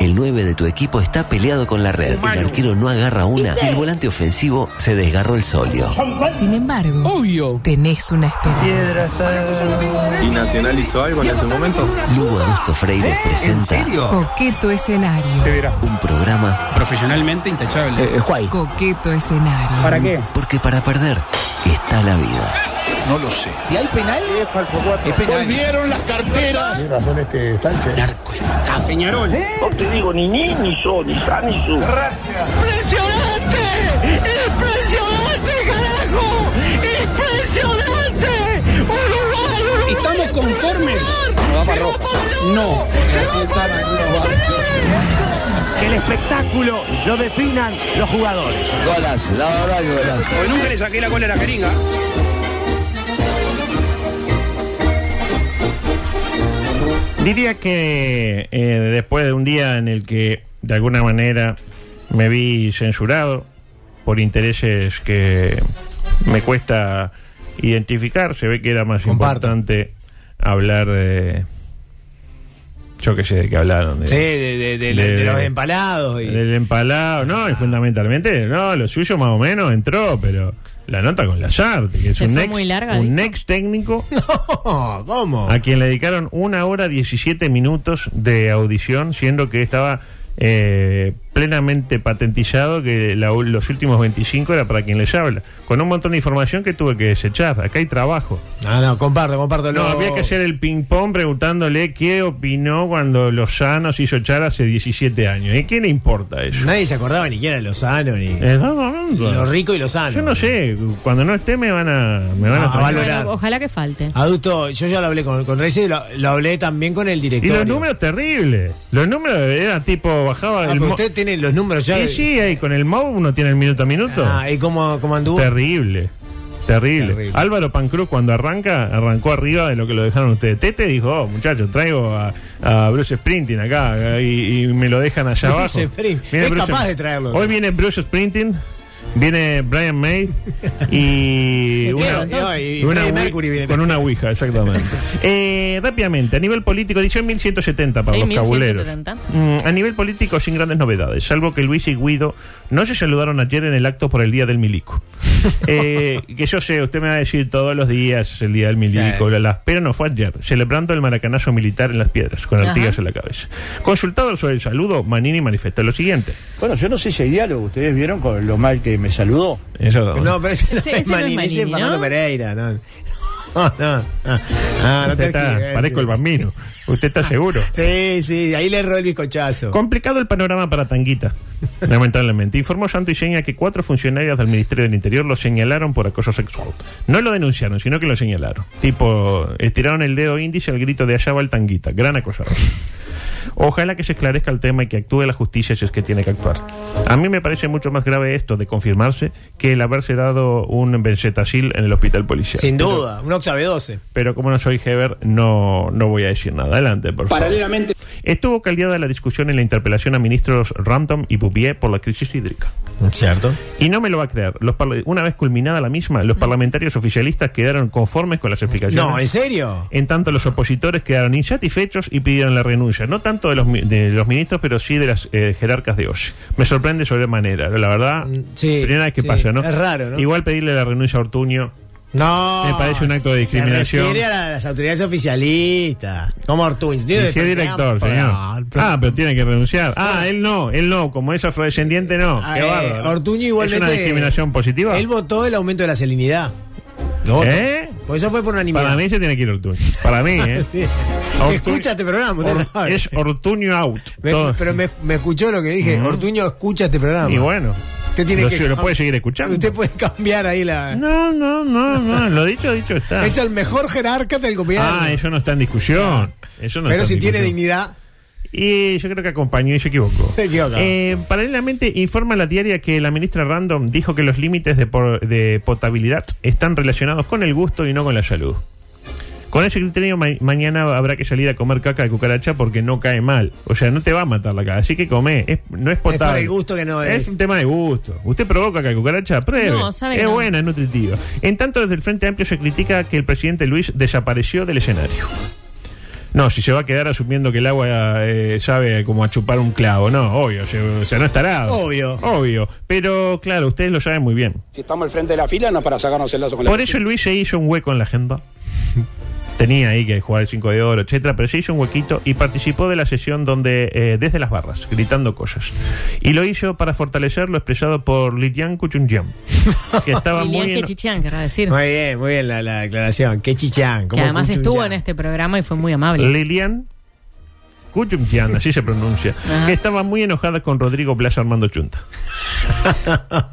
El 9 de tu equipo está peleado con la red, el arquero no agarra una y el volante ofensivo se desgarró el solio. Sin embargo, Obvio. tenés una esperanza. ¿Y Nacional hizo algo en ese momento? Lugo Adusto Freire presenta Coqueto escenario. un programa Profesionalmente intachable. Coqueto escenario. ¿Para qué? porque para perder está la vida. No lo sé. Si hay penal, es penal. Volvieron las carteras. Tiene razón este. Narcoestado. Peñarol. No te digo ni ni, ni so, ni sa, ni su. ¡Impresionante! ¡Impresionante, carajo! ¡Impresionante! ¡Uruguay, Uruguay! ¿Estamos conformes? No va para roja. No. Que el espectáculo lo definan los jugadores. Porque nunca le saqué la cola a la jeringa. Diría que eh, después de un día en el que de alguna manera me vi censurado por intereses que me cuesta identificar, se ve que era más Comparto. importante hablar de... Yo qué sé de qué hablaron. De, Sí, de, de- de- de de- los empalados. Y... Del empalado, no, y fundamentalmente, no, lo suyo más o menos entró, pero la nota con Lazarte, que es un ex, muy larga, un ex técnico No, ¿cómo? a quien le dedicaron una hora 17 minutos de audición, siendo que estaba eh, plenamente patentizado que la- los últimos 25 era para quien les habla, con un montón de información que tuve que desechar. Acá hay trabajo. No, no, comparto, comparto. No, había que hacer el ping-pong preguntándole qué opinó cuando Lozano se hizo echar hace 17 años. ¿Y qué le importa eso? Nadie se acordaba ni quién era Lozano, ni Eh, lo rico y Lozano. Yo no sé, cuando no esté me van a, me van Ah, a extrañar. valorar. Bueno, ojalá que falte. Adulto, yo ya lo hablé con, con Reyes y lo, lo hablé también con el Y director. los números terribles. Los números era tipo, bajaba Ah, el usted tiene los números ya. Sí, sí, ahí con el MOV uno tiene el minuto a minuto. Ah, ¿y cómo, cómo anduvo? Terrible. Terrible. Terrible. Álvaro Pancruz cuando arranca, arrancó arriba de lo que lo dejaron ustedes. Tete dijo, oh, muchachos, traigo a, a Bruce Sprinting acá y, y me lo dejan allá Bruce abajo. Es capaz de traerlo. Hoy viene Bruce Sprinting, viene Brian May y una, no, y viene con una Ouija, exactamente. Eh, rápidamente, a nivel político, edición 1170 para Sí, los cabuleros. 1170. Mm, a nivel político, sin grandes novedades, salvo que Luis y Guido no se saludaron ayer en el acto por el Día del Milico. Eh, que yo sé, usted me va a decir todos los días el Día del Milico, bla, bla, pero no fue ayer, celebrando el maracanazo militar en las piedras, con Ajá. Artigas en la cabeza. Consultado sobre el saludo, Manini manifestó lo siguiente. Bueno, yo no sé si hay diálogo. ¿Ustedes vieron con lo mal que me saludó? Eso, No, pero ese no Sí, es ese no es Manini, ese es Manini, Fernando ¿no? Pereira. No, no, no. Ah, no Usted está- tergiverse. parezco el bambino. ¿Usted está seguro? Sí, sí, ahí le erró el bizcochazo. Complicado el panorama para Tanguita, lamentablemente. Informó Santo y Seña que cuatro funcionarios del Ministerio del Interior lo señalaron por acoso sexual. No lo denunciaron, sino que lo señalaron. Tipo, estiraron el dedo índice al grito de allá va el Tanguita. Gran acosador. Ojalá que se esclarezca el tema y que actúe la justicia si es que tiene que actuar. A mí me parece mucho más grave esto de confirmarse que el haberse dado un benzetacil en el hospital policial. Sin Pero- duda, un Oxa B12. pero como no soy Heber, no, no voy a decir nada. Adelante, por favor. Paralelamente. Estuvo caldeada la discusión en la interpelación a ministros Random y Bouvier por la crisis hídrica. Cierto. Y no me lo va a creer. Los una vez culminada la misma, los parlamentarios oficialistas quedaron conformes con las explicaciones. No, ¿en serio? En tanto, los opositores quedaron insatisfechos y pidieron la renuncia. No tanto de los, de los ministros, pero sí de las eh, jerarcas de hoy. Me sorprende sobremanera. La verdad, Mm, sí, primera vez que sí. pasa, ¿no? Es raro, ¿no? Igual pedirle la renuncia a Ortuño. No. Me parece un acto de discriminación. Se refiere a la- las autoridades oficialistas. Como Ortuño. Y si es director, señor. Ah, pero tiene que renunciar. Ah, él no, él no. Como es afrodescendiente, no. Ah, Qué eh. Ortuño ¿Es igualmente. una discriminación positiva? Él votó el aumento de la salinidad. ¿Eh? Eso fue por unanimidad. Para mí se tiene que ir Ortuño. Para mí, ¿eh? Ortuño- Escucha este programa, usted Or- sabe. es Ortuño out. Me- pero me, me escuchó lo que dije. Ortuño escucha este programa. Y bueno. Usted tiene lo, que lo puede seguir escuchando. Usted puede cambiar ahí la. No, no, no, no. Lo dicho, dicho está. Es el mejor jerarca del gobierno. Ah, eso no está en discusión. Eso no pero está si en tiene dignidad. Y yo creo que acompañó y se equivocó. Se equivocó. Eh, paralelamente, informa la diaria que la ministra Random dijo que los límites de, por- de potabilidad están relacionados con el gusto y no con la salud. Con ese criterio, ma- mañana habrá que salir a comer caca de cucaracha porque no cae mal. O sea, no te va a matar la caca. Así que come. Es- no es potable. por el gusto que no es. Es un tema de gusto. ¿Usted probó caca de cucaracha? Pruebe. No, sabe es no. buena, es nutritiva. En tanto, desde el Frente Amplio se critica que el presidente Luis desapareció del escenario. No, si se va a quedar asumiendo que el agua eh, sabe como a chupar un clavo. No, obvio. se- O sea, no estará. Obvio. Obvio. Pero claro, ustedes lo saben muy bien. Si estamos al frente de la fila, no para sacarnos el lazo con la Por eso Luis se hizo un hueco en la agenda. Tenía ahí que jugar el 5 de oro, etcétera, pero se hizo un huequito y participó de la sesión donde eh, desde las barras, gritando cosas. Y lo hizo para fortalecer lo expresado por Lilian Kuchunjian, que estaba Lilian muy querrá decir. Muy bien, muy bien la, la aclaración. Qué chichán. Que además estuvo en este programa y fue muy amable. Lilian Kuchunjian, así se pronuncia, Ajá. que estaba muy enojada con Rodrigo Blas Armando Chunta.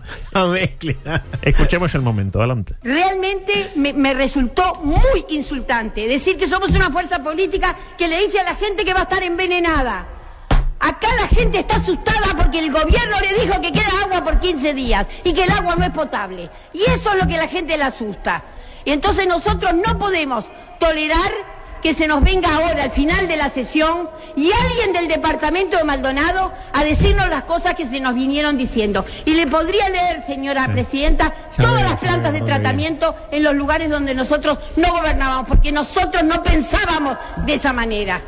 Escuchemos el momento, adelante. Realmente me, me resultó muy insultante decir que somos una fuerza política que le dice a la gente que va a estar envenenada. Acá la gente está asustada porque el gobierno le dijo que queda agua por 15 días y que el agua no es potable. Y eso es lo que la gente le asusta. Y entonces nosotros no podemos tolerar que se nos venga ahora al final de la sesión y alguien del departamento de Maldonado a decirnos las cosas que se nos vinieron diciendo. Y le podría leer, señora presidenta, Ya todas veo, las plantas veo, de bien. tratamiento en los lugares donde nosotros no gobernábamos, porque nosotros no pensábamos de esa manera.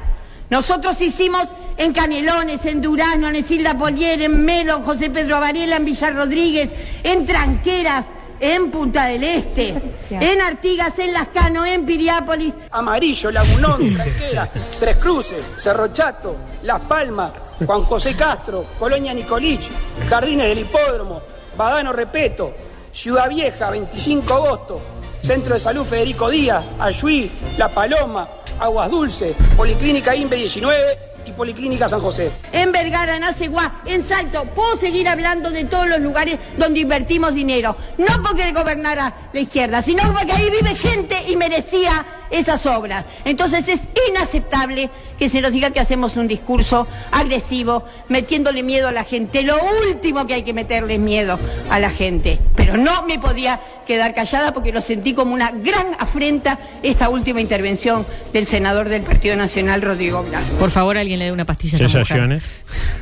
Nosotros hicimos en Canelones, en Durazno, en Isilda Polier, en Melo, en José Pedro Varela, en Villar Rodríguez, en Tranqueras, en Punta del Este, en Artigas, en Lascano, en Piriápolis, Amarillo, Lagunón, Tranquera, Tres Cruces, Cerro Chato, Las Palmas, Juan José Castro, Colonia Nicolich, Jardines del Hipódromo, Badano Repeto, Ciudad Vieja, 25 de agosto, Centro de Salud Federico Díaz, Ayuí, La Paloma, Aguas Dulces, Policlínica INVE 19 y Policlínica San José. en Vergara, en Aceguá, en Salto. Puedo seguir hablando de todos los lugares donde invertimos dinero. No porque gobernara la izquierda, sino porque ahí vive gente y merecía esas obras. Entonces es inaceptable que se nos diga que hacemos un discurso agresivo, metiéndole miedo a la gente. Lo último que hay que meterle es miedo a la gente. Pero no me podía quedar callada porque lo sentí como una gran afrenta esta última intervención del senador del Partido Nacional, Rodrigo Blas. Por favor, alguien le dé una pastilla a esa mujer. Sensaciones.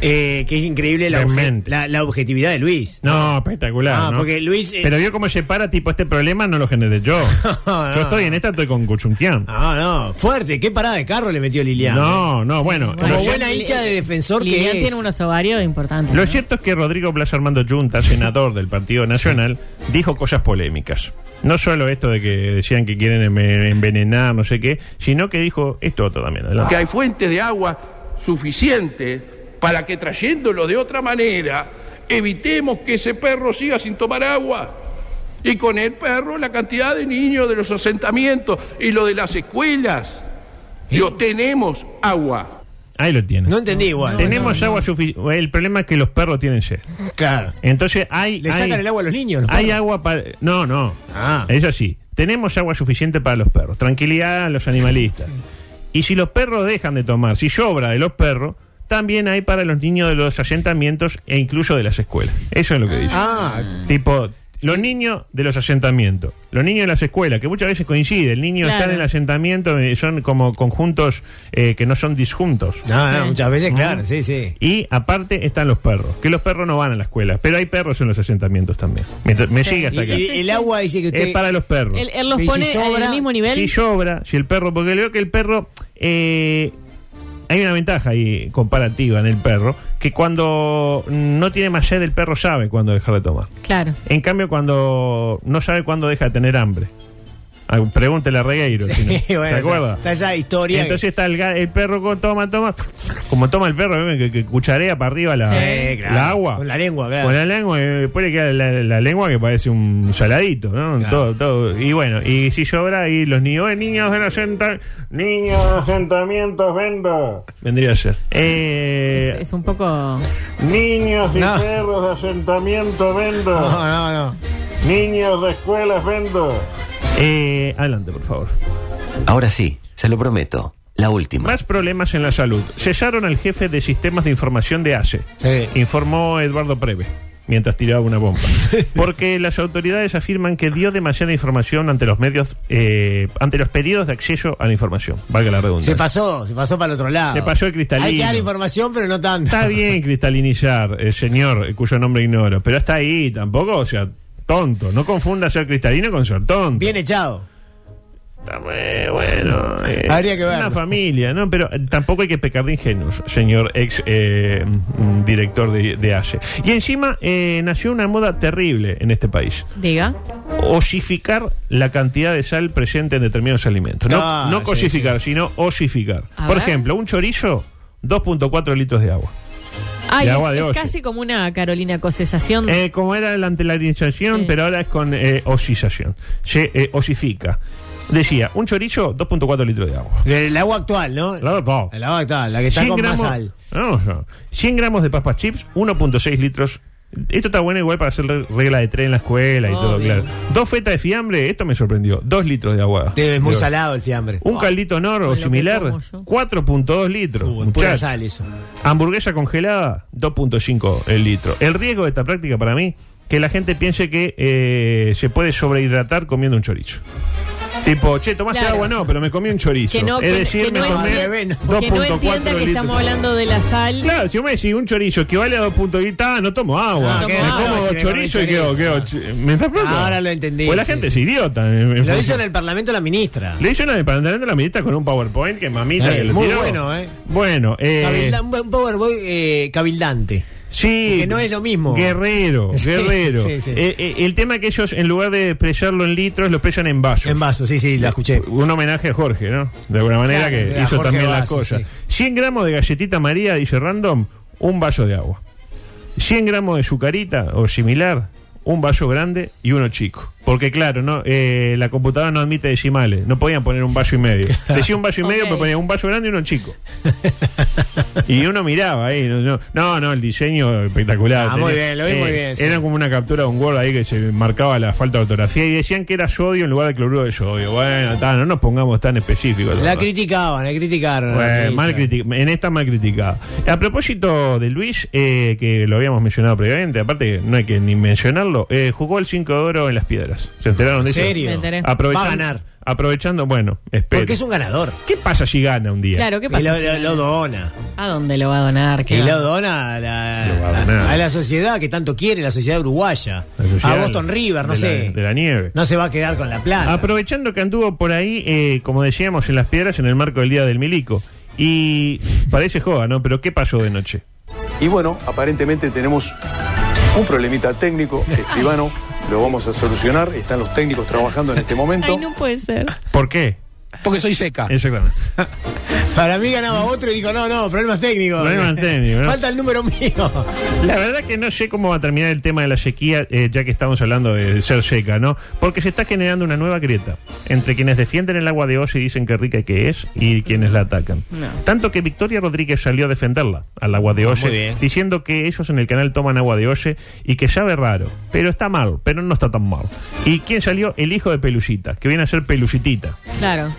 Eh, que es increíble la, obje- la, la objetividad de Luis. No, espectacular. Ah, ¿no? porque Luis, eh, Pero vio cómo se para, tipo, este problema no lo generé yo. No, Yo estoy en esta, estoy con Kuchunkian. Ah, no, fuerte. ¿Qué parada de carro le metió Lilian? No, no, bueno. Como buena hincha de defensor que Lilian es. tiene unos ovarios importantes. lo ¿no? cierto es que Rodrigo Blas Armando Junta, senador del Partido Nacional, dijo cosas polémicas. No solo esto de que decían que quieren enve- envenenar, no sé qué, sino que dijo esto otro también. Adelante. que hay fuentes de agua suficientes para que trayéndolo de otra manera evitemos que ese perro siga sin tomar agua. Y con el perro la cantidad de niños de los asentamientos y lo de las escuelas. Lo tenemos agua. Ahí lo tiene. No entendí igual. Tenemos agua suficiente. El problema es que los perros tienen sed. Claro. Entonces hay. Le hay- sacan el agua a los niños. los Hay perros. agua para. No, no. Ah. Es así. Tenemos agua suficiente para los perros. Tranquilidad a los animalistas. Y si los perros dejan de tomar, si sobra de los perros, también hay para los niños de los asentamientos e incluso de las escuelas. Eso es lo que dice. Ah, Tipo, los niños de los asentamientos, los niños de las escuelas, que muchas veces coincide, el niño Claro. está en el asentamiento, eh, son como conjuntos eh, que no son disjuntos. no, no, Sí. muchas veces, claro, sí, sí. Y aparte están los perros, que los perros no van a la escuela, pero hay perros en los asentamientos también. Me Sí. sigue hasta acá. y el agua dice que usted. Es para los perros. Él, él los Y si pone sobra, el mismo nivel. Si sobra, si el perro, porque leo que el perro, eh, hay una ventaja ahí comparativa en el perro, que cuando no tiene más sed, el perro sabe cuándo dejar de tomar. Claro. En cambio, cuando no sabe cuándo deja de tener hambre. Ah, Pregúntele a Regueiro. si no. Sí, ¿Se bueno, acuerda? Está esa historia. Entonces está el, perro con toma, toma, como toma el perro, ¿eh? que, que cucharea para arriba la, Sí, claro. la agua. Con la lengua, claro. Con la lengua, y después le queda la, la lengua que parece un saladito, ¿no? Claro. Todo, todo. Y bueno, y si sobra, ahí los niños, "Eh, niños de asenta, niños de asentamientos, vendo. Vendría a ser. Eh, Es, es un poco. Niños y No. perros de asentamiento, vendo. No, no, no. Niños de escuelas, vendo. Eh, adelante, por favor. Ahora sí, se lo prometo. La última. Más problemas en la salud. Cesaron al jefe de sistemas de información de ACE. Sí. Informó Eduardo Preve mientras tiraba una bomba. Porque las autoridades afirman que dio demasiada información ante los medios, eh, ante los pedidos de acceso a la información. Valga la redundancia. Se pasó, se pasó para el otro lado. Se pasó el cristalino. Hay que dar información, pero no tanto. Está bien cristalinizar, el señor, eh, cuyo nombre ignoro, pero hasta ahí tampoco, o sea, tonto. No confunda ser cristalino con ser tonto. Bien echado. Está muy bueno. eh, Habría que verlo. Una familia, ¿no? Pero eh, tampoco hay que pecar de ingenuos, señor ex eh, mm, director de, de ACE. Y encima eh, nació una moda terrible en este país. Diga. Osificar la cantidad de sal presente en determinados alimentos. No, Ah, no sí, cosificar, sino osificar. A Por ver. ejemplo, un chorizo, 2.4 litros de agua. Ay, De agua de es olla. casi como una Carolina Cosesación. Eh, como era la antelarización, Sí. pero ahora es con eh, osización. Se eh, osifica. Decía, un chorizo, 2.4 litros de agua. El agua actual, ¿no? El agua actual, la que está 100 con gramos, más sal. No, no. 100 gramos de papas chips, 1.6 litros. Esto está bueno igual para hacer re- regla de tren en la escuela y todo, claro. Dos fetas de fiambre, esto me sorprendió. Dos litros de agua. Es muy Digo, salado el fiambre. Un caldito nor Con o similar, como yo. 4.2 litros. Uh, pura sal eso. Hamburguesa congelada, 2.5 el litro. El riesgo de esta práctica para mí, que la gente piense que eh, se puede sobrehidratar comiendo un chorizo. Tipo, che, tomaste Claro. agua, no, pero me comí un chorizo. Que no- es que- decir, que me no que no 2.4 que no entienda que estamos hablando de la sal. Claro, si vos me decís un chorizo equivale a 2.1, no tomo agua. No, que me no, como si dos me chorizos y comí quedo, chorizo, quedo no. ch- ¿Me estás pronto? Ahora lo entendí, Pues la sí, gente sí. es idiota. en- en Lo función- hizo en el Parlamento la ministra. Le hizo en el pantalón de la ministra con un PowerPoint que mamita Eh, que lo muy tiró. bueno, ¿eh? Bueno, eh, Cabilda- un un powerboy eh, cabildante. Sí. Que no es lo mismo. Guerrero, guerrero. sí, sí. Eh, eh, el tema que ellos, en lugar de expresarlo en litros, lo expresan en vasos. En vaso, sí, sí, la escuché. Un homenaje a Jorge, ¿no? De alguna manera Claro, que hizo Jorge también la Vaso, cosa. sí. 100 gramos de galletita María, dice Random, un vaso de agua. 100 gramos de sucarita o similar, un vaso grande y uno chico. Porque claro, no eh, la computadora no admite decimales, no podían poner un vaso y medio. Decía un vaso y medio, pero ponía un vaso grande y uno chico. y uno miraba ahí. No, no, el diseño espectacular. Ah, muy bien, lo vi muy bien, sí. Era como una captura de un Word ahí que se marcaba la falta de ortografía y decían que era sodio en lugar de cloruro de sodio. Bueno, ta, no nos pongamos tan específicos. La verdad. criticaban, la criticaron. Bueno, mal criti- en esta mal criticada. A propósito de Luis, eh, que lo habíamos mencionado previamente, aparte no hay que ni mencionarlo, eh, jugó el 5 de oro en las piedras. ¿Se enteraron de ¿En eso? serio? Me enteré. Aprovechando, Va a ganar. Aprovechando, bueno, espero. Porque es un ganador. ¿Qué pasa si gana un día? Claro, ¿qué Y pasa? lo, lo- lo dona. ¿A dónde lo va a donar? ¿Qué Y va? lo dona a la, Lo va a donar. a la sociedad que tanto quiere, la sociedad uruguaya. La sociedad a Boston River, no de la- sé. de la nieve. No se va a quedar con la plata. Aprovechando que anduvo por ahí, eh, como decíamos, en las piedras en el marco del Día del Milico. Y parece joda, ¿no? Pero ¿qué pasó de noche? Y bueno, aparentemente tenemos un problemita técnico, escribano, lo vamos a solucionar, están los técnicos trabajando en este momento. Ay, no puede ser. ¿Por qué? Porque soy seca. Exactamente. Para mí ganaba otro y dijo, no, no, problemas técnicos. Problemas técnicos, ¿no? Falta el número mío. La verdad que no sé cómo va a terminar el tema de la sequía, eh, ya que estamos hablando de ser seca, ¿no? Porque se está generando una nueva grieta entre quienes defienden el agua de Ose y dicen que rica que es y quienes la atacan. No. Tanto que Victoria Rodríguez salió a defenderla, al agua de Ah, bien. diciendo que ellos en el canal toman agua de Ose y que sabe raro, pero está mal, pero no está tan mal. ¿Y quién salió? El hijo de Pelucita, que viene a ser Pelucitita. Claro.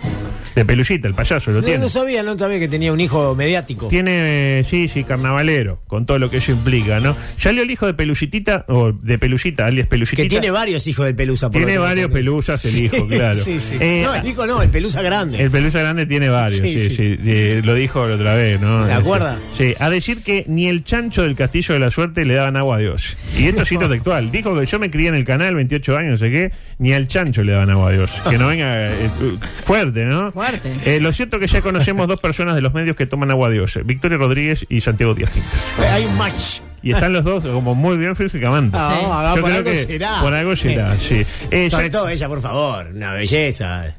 De Pelucita, el payaso, lo No, tiene. no sabía, no sabía que tenía un hijo mediático. Tiene, eh, sí, sí, carnavalero, con todo lo que eso implica, ¿no? Salió el hijo de Pelucitita, o de Pelucita, alias Pelucitita. Que tiene varios hijos del Pelusa. por Tiene varios pelusas el hijo, claro. Sí, sí. Eh, no, el hijo no, el Pelusa grande. El pelusa grande tiene varios, sí, Sí, eh, lo dijo la otra vez, ¿no? ¿Se Este, acuerda? Sí, a decir que ni el chancho del Castillo de la Suerte le daban agua a Dios. Y esto es cito textual. Dijo que yo me crié en el canal, 28 años, no sé qué, ni al chancho le daban agua a Dios. Que no venga eh, fuerte, ¿no? Fuerte. Eh, lo cierto que ya conocemos dos personas de los medios que toman agua Dios, Victoria Rodríguez y Santiago Díaz Quinto. Eh, Hay un match. Y están los dos como muy bien físicamente. Ah, Sí. ah, Yo por creo algo que será. Por algo será, sí. Eh, Sobre ya- todo ella, por favor. Una belleza.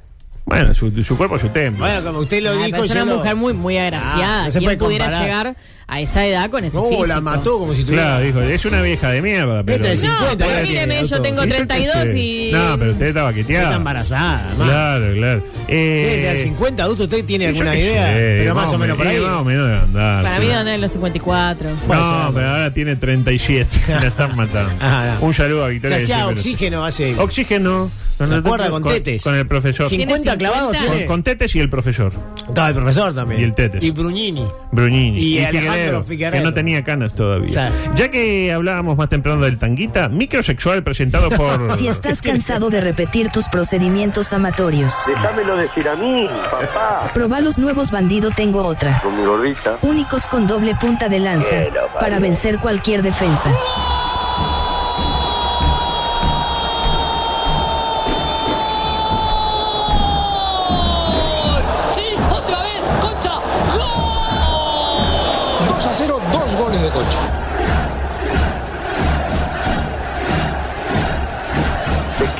Bueno, su, su cuerpo es su templo. Bueno, como usted lo Ay, dijo, es una lo- mujer muy, muy agraciada. Ah, no se ¿Quién puede pudiera comparar. llegar a esa edad con ese No, físico. la mató como si tuviera. Claro, dijo, es una vieja de mierda, pero... Esta es No, 50 pero míreme, yo tengo ¿Y yo qué 32 sé? y... No, pero usted estaba Está quiteada. embarazada. más. Claro, claro. Eh, Desde 50 adultos, ¿usted tiene alguna idea? sé, pero más o menos por ahí. eh, Más o menos de andar. Para mí andar en los 54. Puede No, ser. pero ahora tiene 37. La están matando. Ah, no. Un saludo a Se Victoria. hacía Siempre. oxígeno hace. Oxígeno. ¿Se acuerda con tetes? Con el profesor. Cin- 50 clavados ¿Tiene Con, tiene. con Tetes y el profesor. Estaba el profesor también. Y el Tetes. Y Bruñini. Bruñini. Y Alejandro Figueredo. Que no tenía canas todavía. O sea. ya que hablábamos más temprano del tanguita, microsexual presentado por. Si estás cansado de repetir tus procedimientos amatorios, Déjamelo decir a mí, papá. proba los nuevos Bandido Tengo Otra. Con mi gordita. Únicos con doble punta de lanza para vencer cualquier defensa.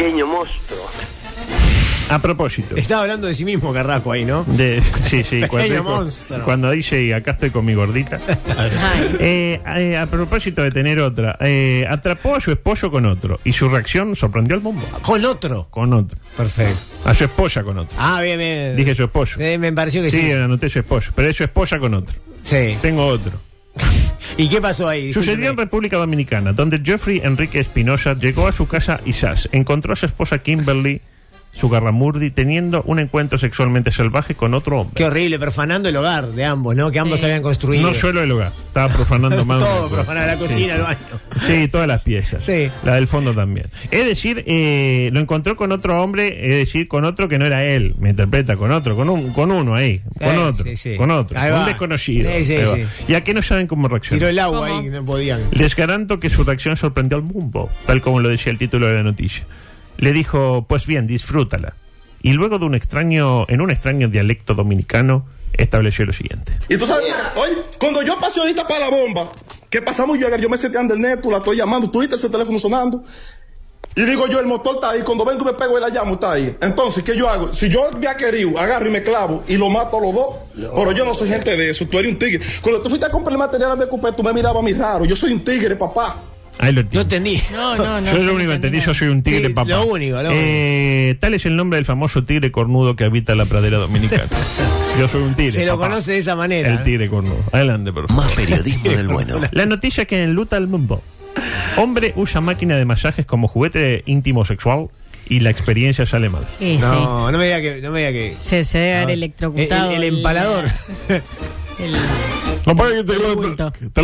Pequeño monstruo. A propósito. Estaba hablando de sí mismo, Carrasco, ahí, ¿no? De, sí, sí, Pequeño cuando, monstruo. cuando dice y acá estoy con mi gordita. Eh, eh, a propósito de tener otra, eh, atrapó a su esposo con otro y su reacción sorprendió al mundo. Con otro. Con otro. Perfecto. A su esposa con otro. Ah, bien, bien. Dije su esposo. Eh, me pareció que Sí, sí. anoté su esposo, pero es su esposa con otro. Sí. Tengo otro. ¿Y qué pasó ahí? Sucedió en República Dominicana, donde Jeffrey Enrique Espinosa llegó a su casa Isás, encontró a su esposa Kimberly Sugarramurdi teniendo un encuentro sexualmente salvaje con otro hombre. Qué horrible, profanando el hogar de ambos, ¿no? Que ambos Sí. habían construido. No solo el hogar, estaba profanando más. Todo, profanar la cocina, Sí. el baño. Sí, todas las piezas. Sí. La del fondo también. Es decir, eh, lo encontró con otro hombre, es decir, con otro que no era él. Me interpreta, con otro, con, un, con uno ahí, con Sí, otro, sí, sí. con otro, Ahí un va. desconocido. Sí, sí, Ahí va. sí. Y a qué no saben cómo reaccionar. Tiró el agua ¿Cómo? ahí, no podían. Les garanto que su reacción sorprendió al mundo, tal como lo decía el título de la noticia. Le dijo, pues bien, disfrútala. Y luego de un extraño, en un extraño dialecto dominicano, estableció lo siguiente. Y tú sabes, oye, cuando yo pasé ahorita para la bomba, que pasamos yo, yo me senté en el net, tú la estoy llamando, tú viste ese teléfono sonando. Y digo yo, el motor está ahí, cuando vengo me pego y la llamo, está ahí. Entonces, ¿qué yo hago? Si yo había querido, agarro y me clavo y lo mato a los dos. Pero yo no soy gente de eso, tú eres un tigre. Cuando tú fuiste a comprar el material de Cupé, tú me mirabas a mí raro. Yo soy un tigre, papá. Ahí lo No entendí. No, no, no. yo lo único que entendí, yo soy un tigre Sí, papá. lo único, lo Eh, tal es el nombre del famoso tigre cornudo que habita la pradera dominicana. yo soy un tigre. Se lo papá. conoce de esa manera. El tigre cornudo. Adelante, por favor. Más periodismo del bueno. La noticia que enluta al mundo. Hombre usa máquina de masajes como juguete íntimo sexual y la experiencia sale mal. Sí, sí. No, no me diga que. No me diga que Se, se debe haber Ah, electrocutado. el- el empalador. el- No pague que te, El bulto. te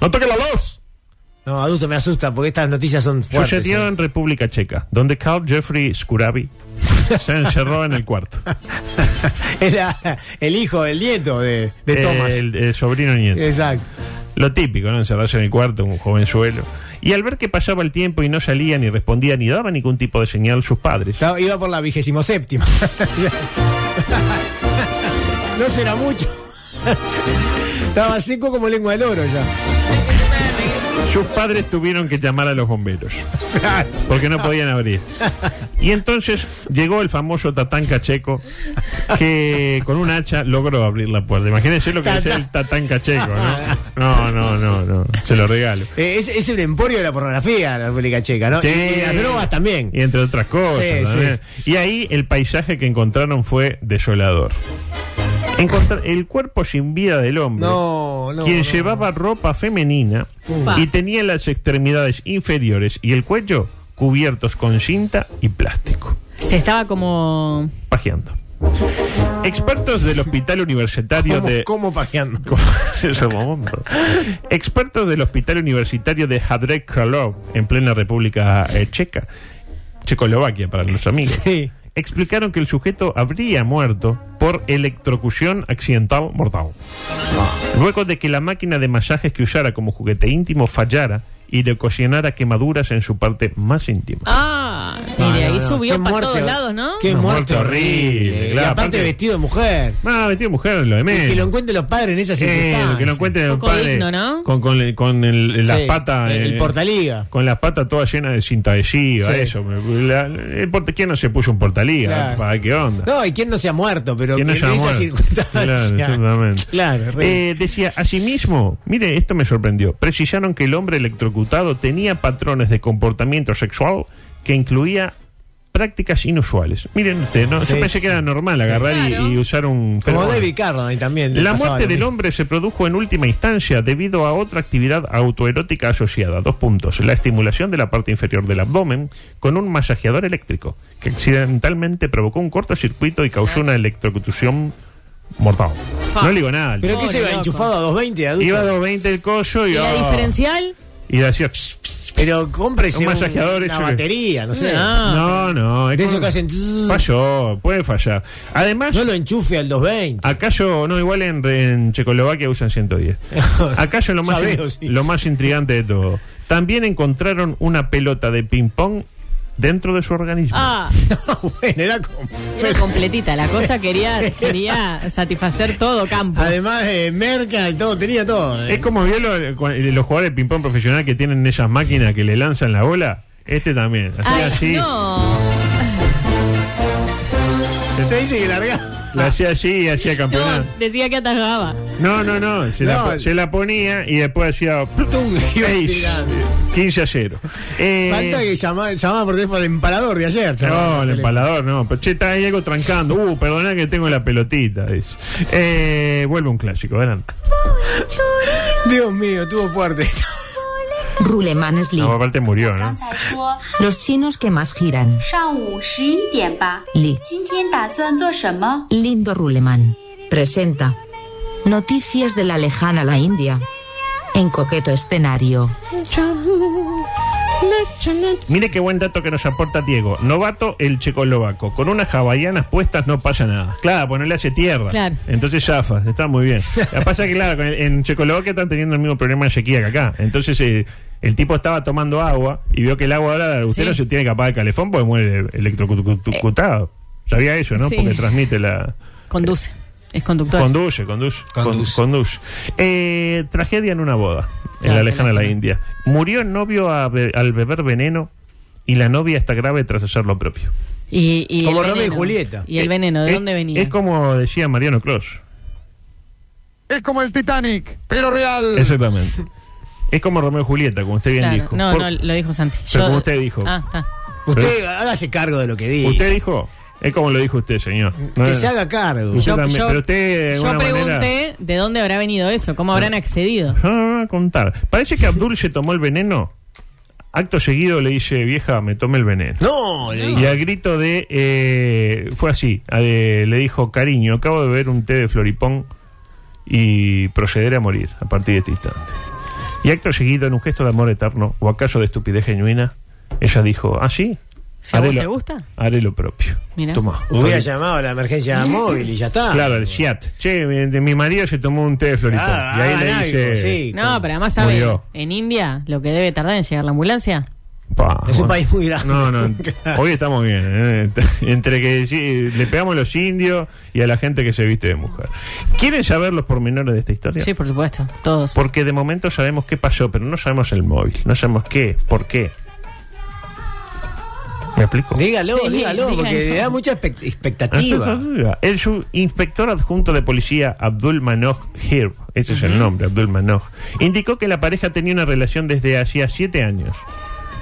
No toque la luz. No, adulto, me asusta porque estas noticias son fuertes. Sucedió ¿eh? en República Checa, donde Carl Jeffrey Skurabi se encerró en el cuarto. Es la- el hijo, el nieto de, de Thomas. El, el sobrino nieto. Exacto. Lo típico, ¿no? Encerrarse en el cuarto, un jovenzuelo. Y al ver que pasaba el tiempo y no salía, ni respondía, ni daba ningún tipo de señal, sus padres. Iba por la vigésimo séptima. no será mucho. Estaba seco como lengua del oro ya. Sus padres tuvieron que llamar a los bomberos. Porque no podían abrir. Y entonces llegó el famoso Tatán Cacheco, que con un hacha logró abrir la puerta. Imagínense lo que es el Tatán Cacheco, ¿no? No, no, no, no. Se lo regalo. Eh, es, es el emporio de la pornografía, la República Checa, ¿no? Sí. Y, y las drogas también. Y entre otras cosas. Sí, también. Y ahí el paisaje que encontraron fue desolador. Encontrar el cuerpo sin vida del hombre, No, no. quien no. llevaba ropa femenina Upa. y tenía las extremidades inferiores y el cuello cubiertos con cinta y plástico, se estaba como. pajeando. Expertos del Hospital Universitario ¿Cómo, de... cómo pajeando? Expertos del Hospital Universitario de Hadrek Kralov, en plena República eh, Checa, Checoslovaquia para los amigos, Sí. Explicaron que el sujeto habría muerto por electrocución accidental mortal. Luego de que la máquina de masajes que usara como juguete íntimo fallara y le ocasionara quemaduras en su parte más íntima. Ah, Y de ahí no, no, subió para muerte- todos lados, ¿no? Qué Una muerte muerte horrible. horrible, y claro, aparte, aparte- vestido de mujer. Ah, vestido de mujer, lo de Y menos. que lo encuentren los padres en esa Eh, circunstancia. que lo encuentren el Poco padre digno, ¿no? con, con, con el- las Sí, patas. el- el eh, portaliga. Con las patas todas llenas de cinta adhesiva, Sí. eso. la- el ¿Quién no se puso un portaliga? Claro. ¿Para qué onda? No, y quién no se ha muerto, pero ¿Quién que no en se ha esa muerto? circunstancia. Claro, exactamente. Claro, Eh, decía, asimismo, mire, esto me sorprendió. Precisaron que el hombre electrocutado tenía patrones de comportamiento sexual que incluía prácticas inusuales. Miren usted, ¿no? Sí, yo pensé sí. que era normal agarrar y- Claro. y, usar un... Como feromón. David Carradine también. La muerte del hombre se produjo en última instancia debido a otra actividad autoerótica asociada. Dos puntos. La estimulación de la parte inferior del abdomen con un masajeador eléctrico, que accidentalmente provocó un cortocircuito y causó una electrocución mortal. Ah. No le digo nada. ¿Pero qué se iba enchufado a 220 adulto? Iba a 220 el coso y... ¿Y la diferencial? Y decía... Pero cómprese Un un- una batería, no sé. No. No, es De eso como- que hacen... Falló, puede fallar. Además... No lo enchufe al 220. Acaso, no, igual en, en Checoslovaquia usan 110. Acaso lo más, sí. lo más intrigante de todo. También encontraron una pelota de ping-pong dentro de su organismo. Ah, bueno, era como... era completita. La cosa quería, quería satisfacer todo campo. Además de merca y todo, tenía todo. eh. Es como vio lo- cua- los jugadores de ping-pong profesional que tienen esas máquinas que le lanzan la bola. Este también. Así, Ay, así. no. Te dice que larga. La hacía así y hacía No, campeonato. decía que atajaba. No, no, no. Se, No. La, se la ponía y después hacía. Seis, tirando. 15 a 0. Eh, Falta que llamaba, llamaba por teléfono al empalador de ayer. No, el teléfono. empalador no. Pero che, está ahí algo trancando. Uh, perdona que tengo la pelotita. dice. Eh, vuelve un clásico, adelante. Dios mío, estuvo fuerte. Rule Mansly. Aparte murió, ¿no? Los chinos que más giran. Li. Lindo Ruleman. Presenta. Noticias de la lejana la India. En coqueto escenario. Mire qué buen dato que nos aporta Diego. Novato el checoslovaco. Con unas hawaianas puestas no pasa nada. Claro, pues no le hace tierra. Claro. Entonces zafa, está muy bien. La pasa que, claro, en Checoslovaquia están teniendo el mismo problema de sequía que acá. Entonces, eh, el tipo estaba tomando agua y vio que el agua ahora, usted Sí. no se tiene que apagar el calefón porque muere electrocutado. Sabía eso, ¿no? Sí. Porque transmite la... Conduce. Es conductor. Conduce, conduce. Conduce. con- conduce. Eh, tragedia en una boda, en Claro, la lejana la lástima. India. Murió el novio a be- al beber veneno y la novia está grave tras hacer lo propio. Y, y Como el Romeo y veneno. Julieta. ¿Y el Eh, veneno? ¿De es- dónde venía? Es como decía Mariano Clos. Es como el Titanic, pero real. Exactamente. Es como Romeo y Julieta, como usted bien Claro. dijo. No, Por- no, lo dijo Santi. Pero como usted dijo. Ah, está. Usted hágase cargo de lo que dice. Usted dijo, es como lo dijo usted, señor. No que se haga cargo. Usted Yo- también, yo- pero usted de Yo pregunté manera... de dónde habrá venido eso, cómo habrán accedido. No, no, no, a contar. Parece que Abdul se tomó el veneno. Acto seguido le dice, vieja, me tomé el veneno. No, le Y dije. al grito de. eh, fue así. eh, le dijo: Cariño, acabo de beber un té de floripón y procederé a morir a partir de este instante. Y acto seguido, en un gesto de amor eterno, o acaso de estupidez genuina, ella dijo: Ah, sí. Si a vos lo, te gusta. Haré lo propio. Mira. Toma. Hubiera llamado a la emergencia móvil y ya está. Claro, el Fiat. Che, mi, marido se tomó un té de floripón. Ah, y ahí le dice. sí. No, pero además sabe, Murió. en India, lo que debe tardar en llegar la ambulancia. Pa, Es un bueno. país muy grande. No, no. Hoy estamos bien. ¿eh? Entre que le pegamos a los indios y a la gente que se viste de mujer. ¿Quieren saber los pormenores de esta historia? Sí, por supuesto, todos. Porque de momento sabemos qué pasó, pero no sabemos el móvil. No sabemos qué, por qué. ¿Me explico? Dígalo, Sí, dígalo, porque le da mucha expect- expectativa. El subinspector adjunto de policía Abdul Manoj Hirb, ese es el nombre, Abdul Manoj, indicó que la pareja tenía una relación desde hacía siete años.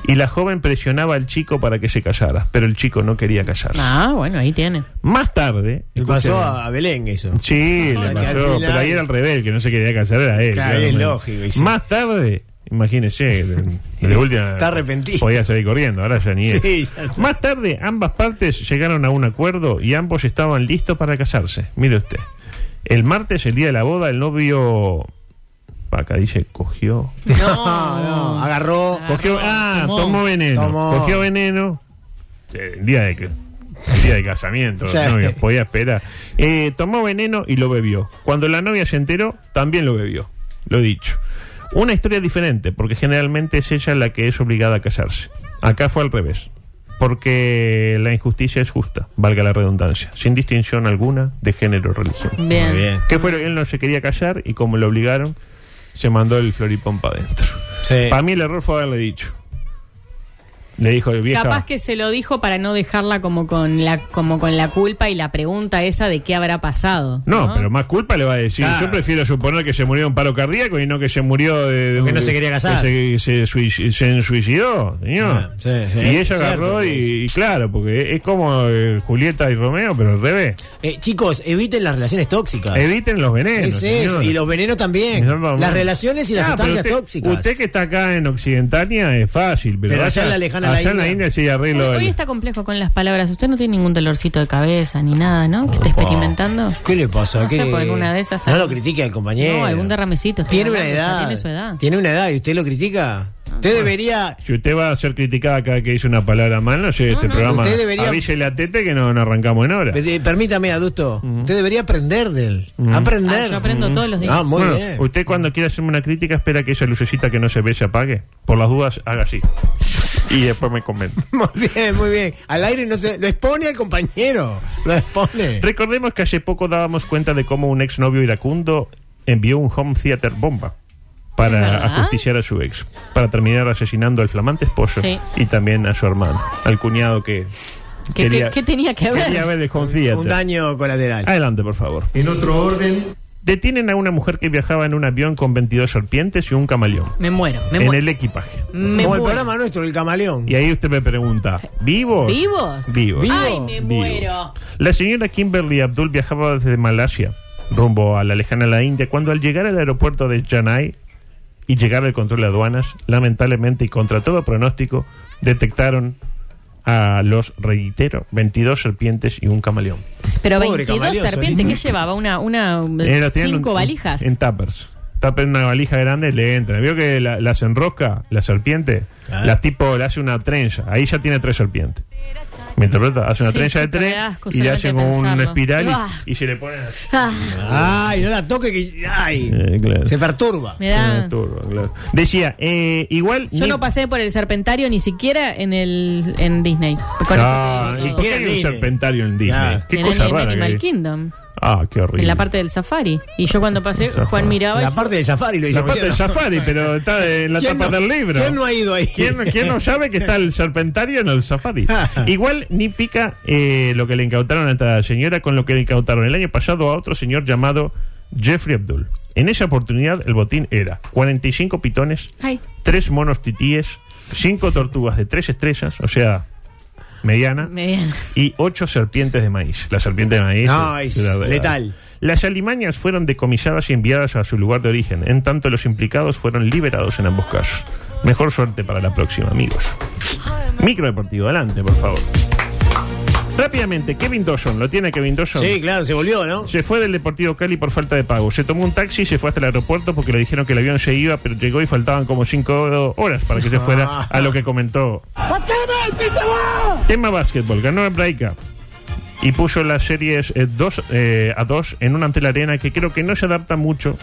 Y la joven presionaba al chico para que se casara, pero el chico no quería casarse. Ah, bueno, ahí tiene. Más tarde. Le pasó a Belén eso. Sí, le pasó, final- pero ahí era el que no se quería casar era él. Claro, es lógico, sí. Más tarde, imagínese, de, de última. Está arrepentido. Podía salir corriendo, ahora ya ni es. Sí, ya. Más tarde, ambas partes llegaron a un acuerdo y ambos estaban listos para casarse. Mire usted. El martes, el día de la boda, el novio. Acá dice, cogió. No, no, agarró. Cogió, ah, tomó. tomó, veneno. Tomó. Cogió veneno. El día de que- el día de casamiento, Sí. novia, podía esperar. Eh, tomó veneno y lo bebió. Cuando la novia se enteró, también lo bebió. Lo dicho. Una historia diferente, porque generalmente es ella la que es obligada a casarse. Acá fue al revés. porque la injusticia es justa, valga la redundancia, sin distinción alguna de género o religión. Bien. Muy bien. ¿Qué fue que él no se quería callar y como lo obligaron, se mandó el floripón para adentro? Para mí el error fue haberle dicho. Le dijo, vieja, Capaz que se lo dijo para no dejarla como con la como con la culpa y la pregunta esa de qué habrá pasado. No, pero más culpa le va a decir. Claro. Yo prefiero suponer que se murió de un paro cardíaco y no que se murió de. de Porque un- no se quería casar. que Se, se suic- se suicidó, señor. Ah, sí, sí, y ella agarró pues. y, y claro, porque es como eh, Julieta y Romeo, pero al revés. Eh, chicos, eviten las relaciones tóxicas. Eviten los venenos. Es eso, y los venenos también. No, no, no. Las relaciones y las Ah, sustancias usted, tóxicas. Usted que está acá en Occidentania es fácil, pero, Pero allá en la lejana allá la en la India. India sí arreglo. Hoy, el- hoy está complejo con las palabras. Usted no tiene ningún dolorcito de cabeza ni nada, ¿no? Que esté experimentando. ¿Qué le pasa? No ¿Qué- sé, pues en una de esas. No lo critique al compañero. No, algún derramecito. Tiene una edad. Tiene su edad. Tiene una edad y usted lo critica. Usted debería. Si usted va a ser criticada cada que dice una palabra mal, no sé, este no. programa. Usted debería- Avísele a Tete que no, no arrancamos en hora. Pe- Permítame, adulto. Usted debería aprender de él. Aprender. Ah, yo aprendo todos los días. Ah, muy Bueno, bien. Usted cuando quiera hacerme una crítica espera que esa lucecita que no se ve se apague. Por las dudas, haga así. Y después me comenta. Muy bien, muy bien. Al aire no se. Lo expone al compañero. Lo expone. Recordemos que hace poco dábamos cuenta de cómo un exnovio iracundo envió un home theater bomba ¿Es para ajusticiar a su ex, para terminar asesinando al flamante esposo Sí. y también a su hermano, al cuñado que ¿Qué, quería, qué- qué tenía que ver? quería ver el home theater. Un daño colateral. Adelante, por favor. En otro orden. Detienen a una mujer que viajaba en un avión con 22 serpientes y un camaleón Me muero. Me en muero. el equipaje. Me Como el muero. programa nuestro, el camaleón. Y ahí usted me pregunta, ¿vivos? ¿Vivos? Vivos. Ay, me Vivos. muero. La señora Kimberly Abdul viajaba desde Malasia rumbo a la lejana la India cuando al llegar al aeropuerto de Chennai y llegar al control de aduanas, lamentablemente y contra todo pronóstico, detectaron a los, reitero, 22 serpientes y un camaleón. Pero Pobre 22 camaleón, serpientes. ¿qué llevaba? Una, una Era- cinco un- valijas. En tuppers. Tapa en una valija grande, le entra. Vio que la- las enrosca, la serpiente, Ah. la tipo le hace una trenza. Ahí ya tiene tres serpientes. ¿Me interpreta? Hace una Sí, trenza de da asco y le solamente hace como una espiral y- Ah. y, se le pone así. Ah, Ay, no la toque que. Ay. Eh, claro. Se perturba. me da... Eh, turbo, claro. Decía, eh, igual. Yo ni- no pasé por el serpentario ni siquiera en el en Disney. Ah, eso te ¿y digo por qué todo. hay un Disney. serpentario en Disney? Qué en cosa el, rara. que Animal hay. Kingdom. Ah, qué horrible. En la parte del safari. Y yo cuando pasé. Juan miraba La parte del safari lo hizo La parte del safari, pero está en la ¿Quién tapa no- del libro. quién no ha ido ahí? ¿Quién, quién no sabe que está el serpentario en el safari? Igual ni pica eh, lo que le incautaron a esta señora con lo que le incautaron el año pasado a otro señor llamado Jeffrey Abdul. En esa oportunidad el botín era 45 pitones, Ay, 3 monos titíes, 5 tortugas de 3 estrellas, o sea, mediana, mediana. y 8 serpientes de maíz. La serpiente de maíz No, es la- letal. Las alimañas fueron decomisadas y enviadas a su lugar de origen, en tanto los implicados fueron liberados en ambos casos. Mejor suerte para la próxima, amigos. Micro Deportivo, adelante, por favor. Rápidamente, Kevin Dawson, ¿lo tiene Kevin Dawson? Sí, claro, se volvió, ¿no? Se fue del Deportivo Cali por falta de pago. Se tomó un taxi y se fue hasta el aeropuerto porque le dijeron que el avión se iba, pero llegó y faltaban como cinco horas para que se fuera a lo que comentó. Tema básquetbol, ganó el Braica y puso las series 2 a 2 en una ante la arena que creo que no se adapta mucho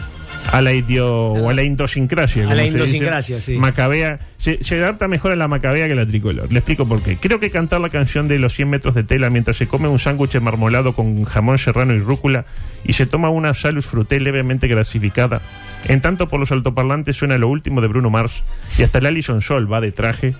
a la idio o a la idiosincrasia. A la idiosincrasia, sí. Macabea, se, se adapta mejor a la macabea que a la tricolor. Le explico por qué. Creo que cantar la canción de los 100 metros de tela mientras se come un sándwich marmolado con jamón serrano y rúcula y se toma una salus fruté levemente grasificada. En tanto por los altoparlantes suena lo último de Bruno Mars y hasta el Alison Sol va de traje.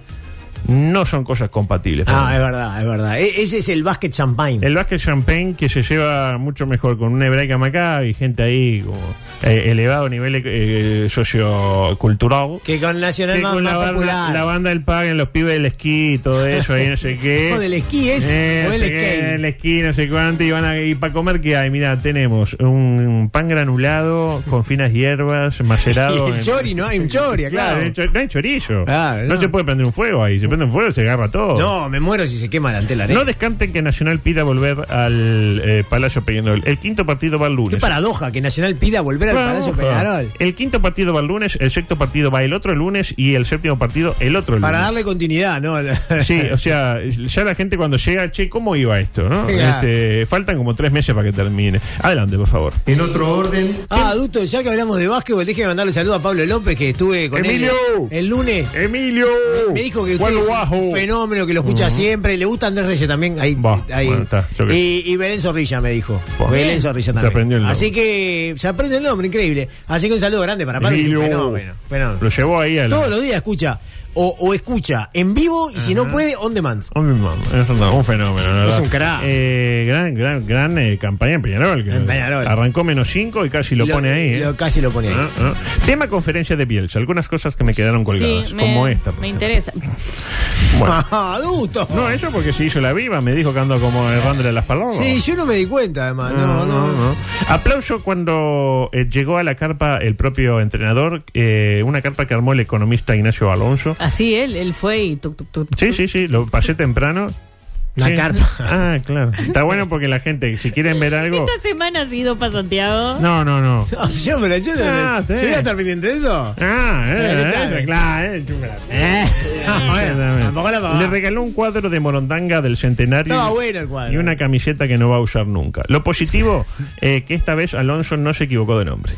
No son cosas compatibles. Ah, es verdad, es verdad. E- ese es el básquet champagne. El básquet champagne que se lleva mucho mejor con una hebraica Maccabi, gente ahí como eh, elevado nivel eh, sociocultural. Que con Nacional Que más, con la más banda, popular. la banda del Pagan, los pibes del esquí y todo eso, ahí no sé qué. No, del esquí es, Eh, o el qué, el esquí, no sé cuánto, y van a, y para comer que hay, mira, tenemos un, un pan granulado con finas hierbas, macerado. Y el en- chori, no hay un chori, claro. no hay cho- no hay chorizo. Claro, no. no. se puede prender un fuego ahí, se prende un fuego, se agarra todo. No, me muero si se quema la antela arena. No descanten que Nacional pida volver al eh, Palacio Peñarol. El quinto partido va el lunes. Qué paradoja que Nacional pida volver al Palacio. Peñarol. El quinto partido va el lunes, el sexto partido va el otro lunes y el séptimo partido el otro lunes. Para darle continuidad, ¿no? Sí, o sea, ya la gente cuando llega, che, ¿cómo iba esto? ¿no? Este, faltan como tres meses para que termine. Adelante, por favor. En otro orden. Ah, adulto, ya que hablamos de básquetbol, déjeme mandarle saludo a Pablo López, que estuve con Emilio. él el lunes. Emilio. Me dijo que ¿Cuándo un fenómeno que lo escucha Ujú. siempre. Le gusta Andrés Reyes también. Ahí, ahí. bueno, está, y, y Belén Zorrilla me dijo. Belén. Zorrilla Se también. aprendió el nombre. Así que se aprende el nombre, increíble. Así que un saludo grande para Pablo, es un fenómeno. fenómeno. Lo llevó ahí al. Todos los días escucha. O, o escucha en vivo y si no puede, on demand. Hombre, mamá, es un, un fenómeno, la Es verdad. un crack. Eh, gran gran, gran eh, campaña en Peñarol. que En Peñarol. Arrancó menos 5 y casi lo, Lo- pone ahí. ¿eh? lo- casi lo pone ahí. Ah, ah. Tema conferencia de Bielsa. Algunas cosas que me quedaron colgadas, Sí, me, como esta. me interesa. Bueno. Adulto. No, eso porque se hizo la viva, me dijo que ando como errándole las palabras. Sí, yo no me di cuenta, además. No, no. Aplauso cuando eh, llegó a la carpa el propio entrenador, eh, una carpa que armó el economista Ignacio Alonso. Así él, él fue y tuc, tuc, tuc. Sí, sí, sí, lo pasé temprano. La Sí. carpa. Ah, claro. Está bueno porque la gente, si quieren ver algo. ¿Esta semana has ido para Santiago? No, no, no. No, yo me la yo Ah, ¿Se voy a estar pendiente de eso? Ah, eh, Eh, claro, eh. Eh. Bueno, Exactamente. tampoco la pagaba. Le regaló un cuadro de Morondanga del centenario Estaba bueno el cuadro. y una camiseta que no va a usar nunca. Lo positivo, eh, que esta vez Alonso no se equivocó de nombre.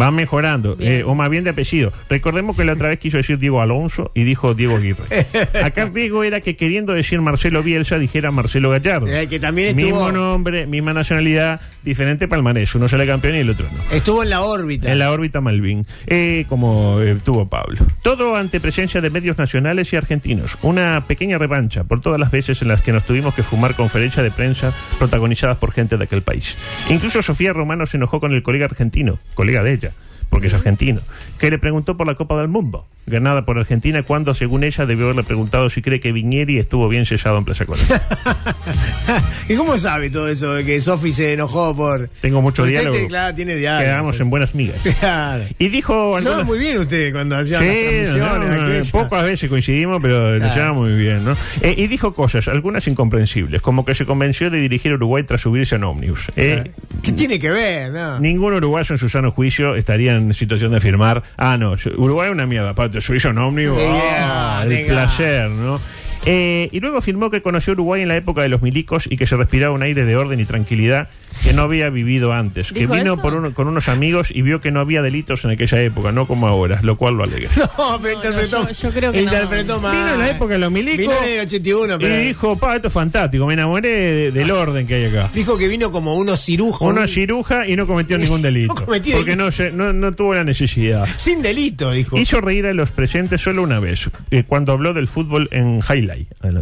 Va mejorando, eh, o más bien de apellido. Recordemos que la otra vez quiso decir Diego Alonso y dijo Diego Aguirre. Acá el riesgo era que queriendo decir Marcelo Bielsa dijera Marcelo Gallardo. Eh, que también estuvo- Mismo nombre, misma nacionalidad, diferente palmarés. Uno sale campeón y el otro no. Estuvo en la órbita. En la órbita Malvin, eh, como eh, tuvo Pablo. Todo ante presencia de medios nacionales y argentinos. Una pequeña revancha por todas las veces en las que nos tuvimos que fumar conferencias de prensa protagonizadas por gente de aquel país. Incluso Sofía Romano se enojó con el colega argentino, colega de ella, porque es argentino, que le preguntó por la Copa del Mundo, ganada por Argentina, cuando según ella debió haberle preguntado si cree que Viñeri estuvo bien sellado en Plaza Colonia. ¿Y cómo sabe todo eso de que Sofi se enojó por. Tengo mucho Usted diálogo. te- claro, tiene diálogo. Quedamos en buenas migas. Claro. Y dijo... Algunas- muy bien usted cuando hacía las Sí, transmisiones. no, no, pocas veces coincidimos, pero lo Claro. llevamos muy bien, ¿no? Eh, y dijo cosas, algunas incomprensibles, como que se convenció de dirigir Uruguay tras subirse a un ómnibus. Eh, ¿Qué tiene que ver? No. Ningún uruguayo en su sano juicio estaría en situación de afirmar, ah, no, yo- Uruguay es una mierda, aparte, subirse a un ómnibus, Yeah, ah, el placer, ¿no? Eh, y luego afirmó que conoció Uruguay en la época de los milicos y que se respiraba un aire de orden y tranquilidad que no había vivido antes. Que ¿Dijo vino por uno- con unos amigos y vio que no había delitos en aquella época, no como ahora, lo cual lo alegra. No, pero interpretó. yo- yo creo que no. interpretó mal. Vino en la época de los milicos. Vino en el 81, Y pero. dijo, pa, esto es fantástico, me enamoré de- del orden que hay acá. Dijo que vino como unos cirujos. Uno ciruja y no cometió ningún delito. No cometió porque no, se- no, no tuvo la necesidad. Sin delito, dijo. Hizo reír a los presentes solo una vez, eh, cuando habló del fútbol en Highlight.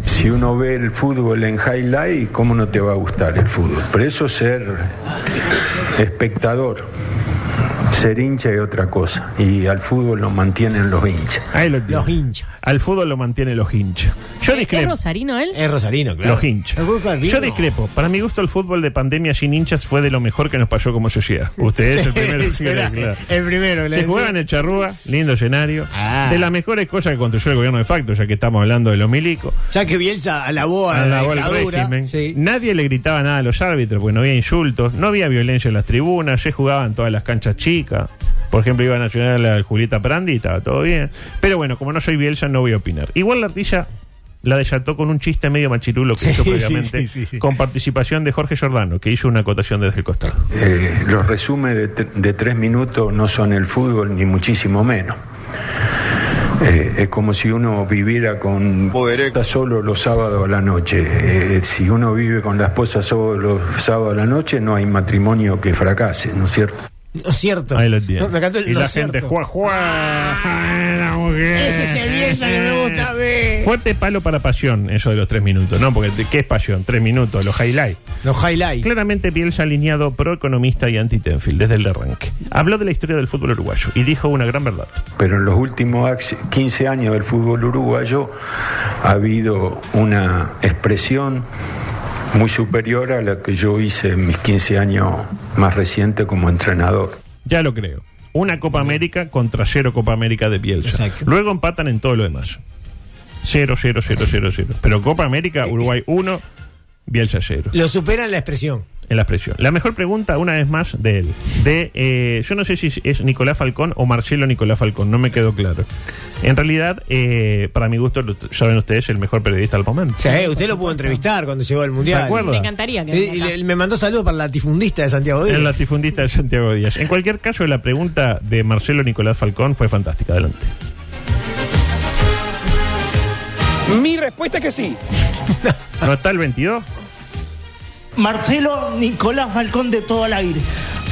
Si uno ve el fútbol en highlight, ¿cómo no te va a gustar el fútbol? Pero eso es ser espectador. Ser hincha es otra cosa. Y al fútbol lo mantienen los hinchas. Ahí lo. Los hinchas. Al fútbol lo mantiene los hinchas. Yo ¿Es discrepo. rosarino él? Es Rosarino, claro. Los hinchas. Es. Yo discrepo. Para mi gusto, el fútbol de pandemia sin hinchas fue de lo mejor que nos pasó como sociedad. Usted es el primero que Sí, era claro. El primero. Se jugaba en el Charrúa, lindo escenario. Ah. De las mejores cosas que construyó el gobierno de facto, ya que estamos hablando de los milicos. Ya que Bielsa alabó a la la régimen. Sí. Nadie le gritaba nada a los árbitros, porque no había insultos, no había violencia en las tribunas, se jugaba en todas las canchas chicas. Por ejemplo, iba a Nacional a Julieta Prandi, estaba todo bien. Pero bueno, como no soy Bielsa, no voy a opinar. Igual la ardilla la desató con un chiste medio machirulo que hizo previamente, sí, sí, sí. con participación de Jorge Giordano, que hizo una acotación desde el costado. Eh, los resúmenes de, tres minutos no son el fútbol, ni muchísimo menos. Eh, es como si uno viviera con solo los sábados a la noche. Eh, si uno vive con la esposa solo los sábados a la noche, no hay matrimonio que fracase, ¿no es cierto? No es cierto. Ahí lo tiene. No, me encantó el y no la gente cierto. juega, juega. La mujer. Ese es el Bielsa que me gusta a mí. Fuerte palo para pasión, eso de los tres minutos, ¿no? Porque ¿de ¿qué es pasión? Tres minutos, los highlights. Los highlights. Claramente Bielsa alineado pro economista y anti Tenfield desde el arranque. Habló de la historia del fútbol uruguayo y dijo una gran verdad. Pero en los últimos ax- 15 años del fútbol uruguayo ha habido una expresión muy superior a la que yo hice en mis 15 años más recientes como entrenador. Ya lo creo. Una Copa América contra cero Copa América de Bielsa. Exacto. Luego empatan en todo lo demás. Cero, cero, cero, cero, cero. Pero Copa América, Uruguay 1, Bielsa 0. Lo superan la expresión. En la expresión. La mejor pregunta, una vez más, de él. De, eh, yo no sé si es Nicolás Falcón o Marcelo Nicolás Falcón, no me quedó claro. En realidad, eh, para mi gusto, lo- saben ustedes, el mejor periodista del momento. Sí, usted lo pudo entrevistar cuando llegó al Mundial. ¿Se acuerda? Me encantaría que Y- venga acá. le- me mandó saludos para la latifundista de Santiago Díaz. El latifundista de Santiago Díaz. En cualquier caso, la pregunta de Marcelo Nicolás Falcón fue fantástica. Adelante. Mi respuesta es que sí. ¿No está el 22? Marcelo Nicolás Falcón de todo el aire.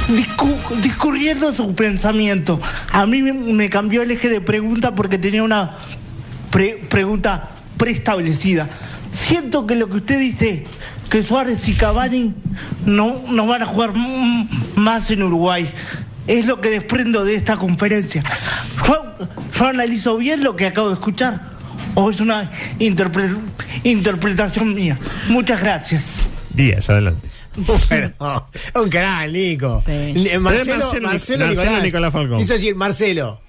Discu- discurriendo su pensamiento. A mí me, cambió el eje de pregunta porque tenía una pre- pregunta preestablecida. Siento que lo que usted dice, que Suárez y Cavani no, no van a jugar más en Uruguay. Es lo que desprendo de esta conferencia. ¿Yo, yo analizo bien lo que acabo de escuchar? ¿O es una interpre- interpretación mía? Muchas gracias. Díaz, adelante. Bueno, un canal, Nico. Eh, Marcelo, Marcelo- Marcelo, Marcelo Nicolás. Nicolás Falcón. Quiso decir Marcelo.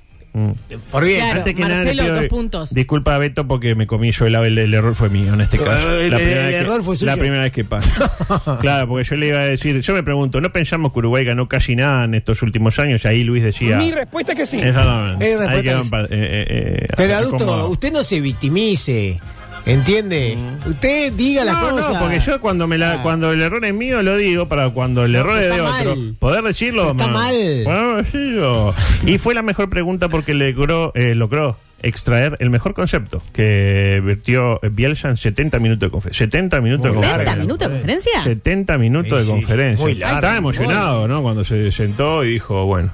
Por bien. Claro, Antes que nada, Marcelo, dos puntos. Disculpa a Beto porque me comí yo el, el, el error fue mío en este caso. El- la el- primera, el vez que, error fue suyo. la primera vez que pasa. claro, porque yo le iba a decir, yo me pregunto, ¿no pensamos que Uruguay ganó casi nada en estos últimos años? Y ahí Luis decía... Mi respuesta es que sí. Exactamente. Eh, eh, eh, Pero adulto, usted no se victimice. ¿Entiende? Usted diga las no, cosas. No, porque yo cuando me la, cuando el error es mío lo digo para cuando el error es de otro mal. poder decirlo. Está ma- mal. Bueno. Y fue la mejor pregunta porque logró, eh, logró extraer el mejor concepto que vertió Bielsa en 70 minutos de conferencia. 70 minutos de ¿70 conferencia. minutos de conferencia? 70 minutos Sí, de sí, conferencia. muy largo. Estaba emocionado, ¿no? Cuando se sentó y dijo, bueno,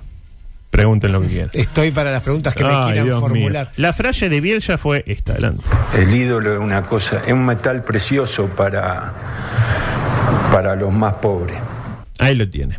pregunten lo que quieran. Estoy para las preguntas que me Ay, quieran Dios mío. formular. La frase de Bielsa fue esta, adelante. El ídolo es una cosa, es un metal precioso para, para los más pobres. Ahí lo tiene.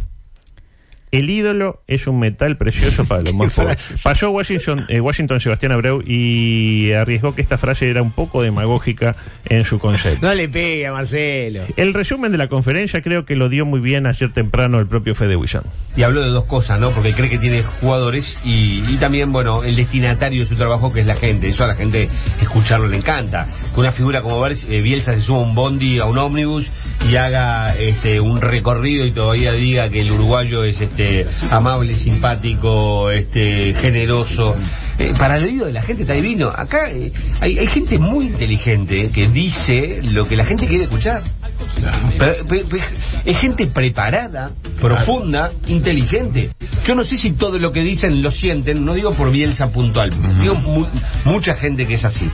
El ídolo es un metal precioso para los más pobres. Pasó Washington, eh, Washington Sebastián Abreu y arriesgó que esta frase era un poco demagógica en su concepto. No le pegue a Marcelo. El resumen de la conferencia creo que lo dio muy bien ayer temprano el propio Fede Wissan. Y habló de dos cosas, ¿no? Porque cree que tiene jugadores y, y también, bueno, el destinatario de su trabajo que es la gente. Eso a la gente escucharlo le encanta. Que una figura como Bar- eh, Bielsa se suba a un bondi, a un ómnibus y haga este, un recorrido y todavía diga que el uruguayo es este, amable, simpático, este, generoso. Eh, para el oído de la gente está divino. Acá eh, hay, hay gente muy inteligente que dice lo que la gente quiere escuchar. Pero- es gente preparada, profunda, inteligente. Yo no sé si todo lo que dicen lo sienten, no digo por Bielsa puntual, digo mu- mucha gente que es así.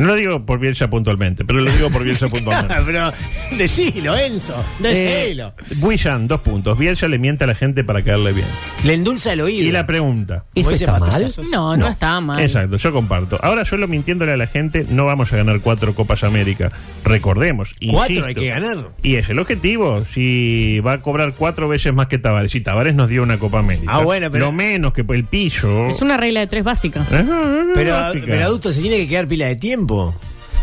No lo digo por Bielsa puntualmente, pero lo digo por Bielsa puntualmente. Pero decilo, Enzo. Decilo. Eh, dos puntos. Bielsa le miente a la gente para caerle bien. Le endulza el oído. Y la pregunta. No, no, estaba mal. Exacto, yo comparto. Ahora solo mintiéndole a la gente, no vamos a ganar cuatro Copas América. Recordemos. Cuatro insisto, hay que ganar. Y es el objetivo. Si va a cobrar cuatro veces más que Tavares. Si Tavares nos dio una Copa América. Ah, bueno, pero- Lo menos que el piso. Es una regla de tres básica. Pero, Lógica. pero adulto se tiene que quedar pila de tiempo.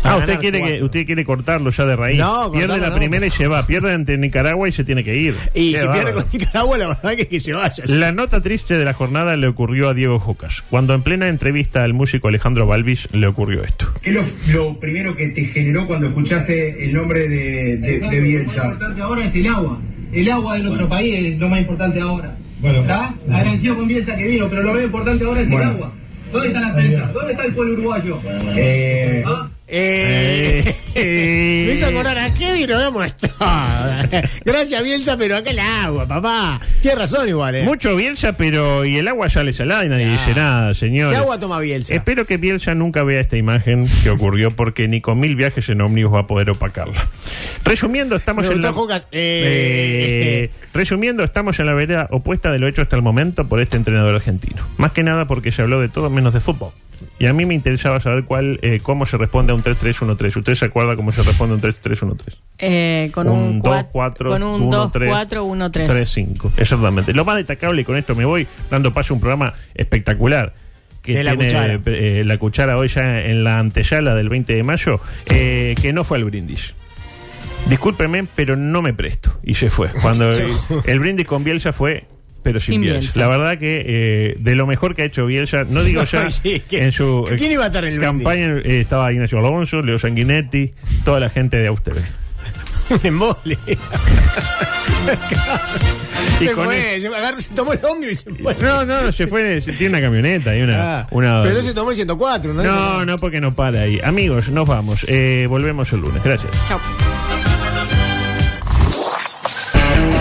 Ah, Para usted quiere, que, usted quiere cortarlo ya de raíz. No, pierde la no. primera y se va. Pierde ante Nicaragua y se tiene que ir. Y Qué si pierde bárbaro. con Nicaragua, la verdad que, que se vaya. La nota triste de la jornada le ocurrió a Diego Jocas. Cuando en plena entrevista al músico Alejandro Balvis le ocurrió esto. ¿Qué es lo, lo primero que te generó cuando escuchaste el nombre de, de, de Bielsa? Lo importante ahora es el agua. El agua de nuestro país es lo más importante ahora. Bueno. ¿Está? Agradecido con Bielsa que vino, pero lo más importante ahora es Bueno. el agua. ¿Dónde está la prensa? ¿Dónde está el pueblo uruguayo? Eh, ¿Ah? Eh, Eh, me hizo acordar a no hemos estado. Gracias, Bielsa, pero acá el agua, papá. Tiene razón igual, ¿eh? Mucho Bielsa, pero y el agua sale salada y nadie dice nada, señor. ¿Qué agua toma Bielsa? Espero que Bielsa nunca vea esta imagen que ocurrió porque ni con mil viajes en ómnibus va a poder opacarla. Resumiendo, estamos Me en la... Eh. Eh, resumiendo, estamos en la vereda opuesta de lo hecho hasta el momento por este entrenador argentino. Más que nada porque se habló de todo menos de fútbol. Y a mí me interesaba saber cuál, eh, cómo se responde a un 3-3-1-3. ¿Usted se acuerda cómo se responde a un 3-3-1-3? Eh, con un, 2, cua- 4, con un 2, 4, 1, 3. 3, 5. Exactamente. Lo más destacable, y con esto me voy dando paso a un programa espectacular. Que De La tiene Cuchara. eh, la cuchara hoy ya en la antesala del 20 de mayo, eh, que no fue al brindis. Discúlpeme, pero no me presto. Y se fue. Cuando el, el brindis con Bielsa fue, pero sin, Sin Bielsa. Bielsa. La verdad que eh, de lo mejor que ha hecho Bielsa, no digo ya Sí, en su eh, ¿Quién iba a estar en el brindis? campaña, eh, estaba Ignacio Alonso, Leo Sanguinetti, toda la gente de Austeve. Un embole. Y se con fue, se, agarró, se tomó el ómnibus y se fue. No, no, se fue, se- tiene una camioneta y una... Ah, una pero no se tomó el 104, ¿no? no, no, porque no para ahí. Amigos, nos vamos. Eh, volvemos el lunes. Gracias. Chao.